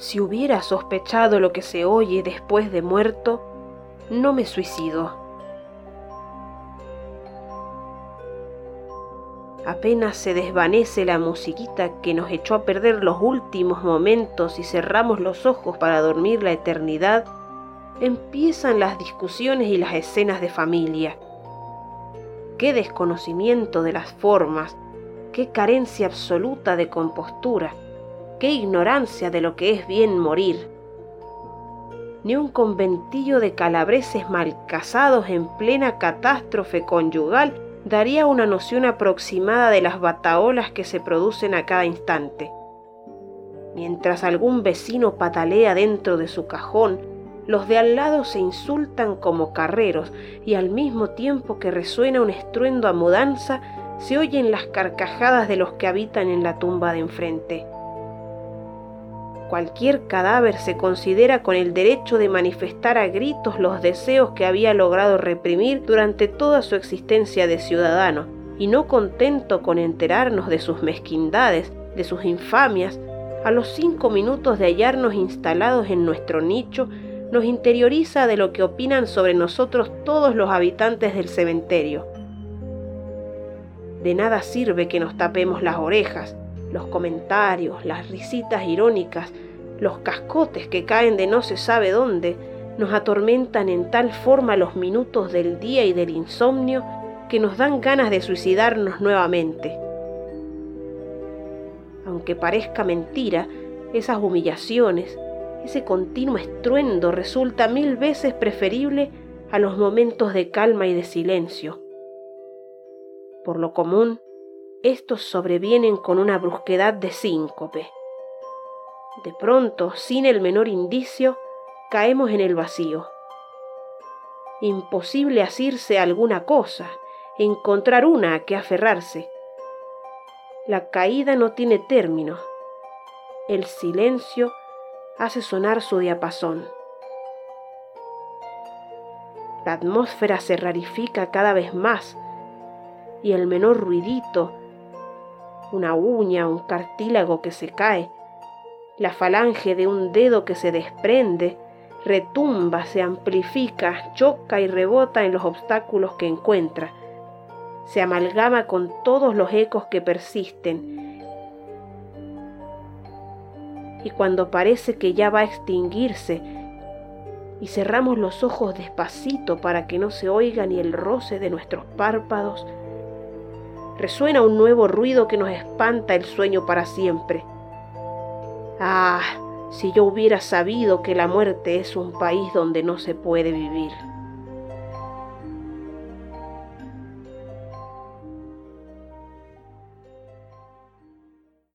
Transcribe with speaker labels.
Speaker 1: Si hubiera sospechado lo que se oye después de muerto, no me suicido. Apenas se desvanece la musiquita que nos echó a perder los últimos momentos y cerramos los ojos para dormir la eternidad, empiezan las discusiones y las escenas de familia. Qué desconocimiento de las formas, qué carencia absoluta de compostura, qué ignorancia de lo que es bien morir. Ni un conventillo de calabreses mal casados en plena catástrofe conyugal daría una noción aproximada de las bataolas que se producen a cada instante. Mientras algún vecino patalea dentro de su cajón, los de al lado se insultan como carreros y al mismo tiempo que resuena un estruendo a mudanza, se oyen las carcajadas de los que habitan en la tumba de enfrente. Cualquier cadáver se considera con el derecho de manifestar a gritos los deseos que había logrado reprimir durante toda su existencia de ciudadano, y no contento con enterarnos de sus mezquindades, de sus infamias, a los cinco minutos de hallarnos instalados en nuestro nicho, nos interioriza de lo que opinan sobre nosotros todos los habitantes del cementerio. De nada sirve que nos tapemos las orejas, los comentarios, las risitas irónicas, los cascotes que caen de no se sabe dónde, nos atormentan en tal forma los minutos del día y del insomnio que nos dan ganas de suicidarnos nuevamente. Aunque parezca mentira, esas humillaciones, ese continuo estruendo resulta mil veces preferible a los momentos de calma y de silencio. Por lo común, estos sobrevienen con una brusquedad de síncope. De pronto, sin el menor indicio, caemos en el vacío. Imposible asirse a alguna cosa, encontrar una a que aferrarse. La caída no tiene término. El silencio hace sonar su diapasón. La atmósfera se rarifica cada vez más y el menor ruidito una uña, un cartílago que se cae, la falange de un dedo que se desprende, retumba, se amplifica, choca y rebota en los obstáculos que encuentra, se amalgama con todos los ecos que persisten. Y cuando parece que ya va a extinguirse, y cerramos los ojos despacito para que no se oiga ni el roce de nuestros párpados, resuena un nuevo ruido que nos espanta el sueño para siempre. Ah, si yo hubiera sabido que la muerte es un país donde no se puede vivir.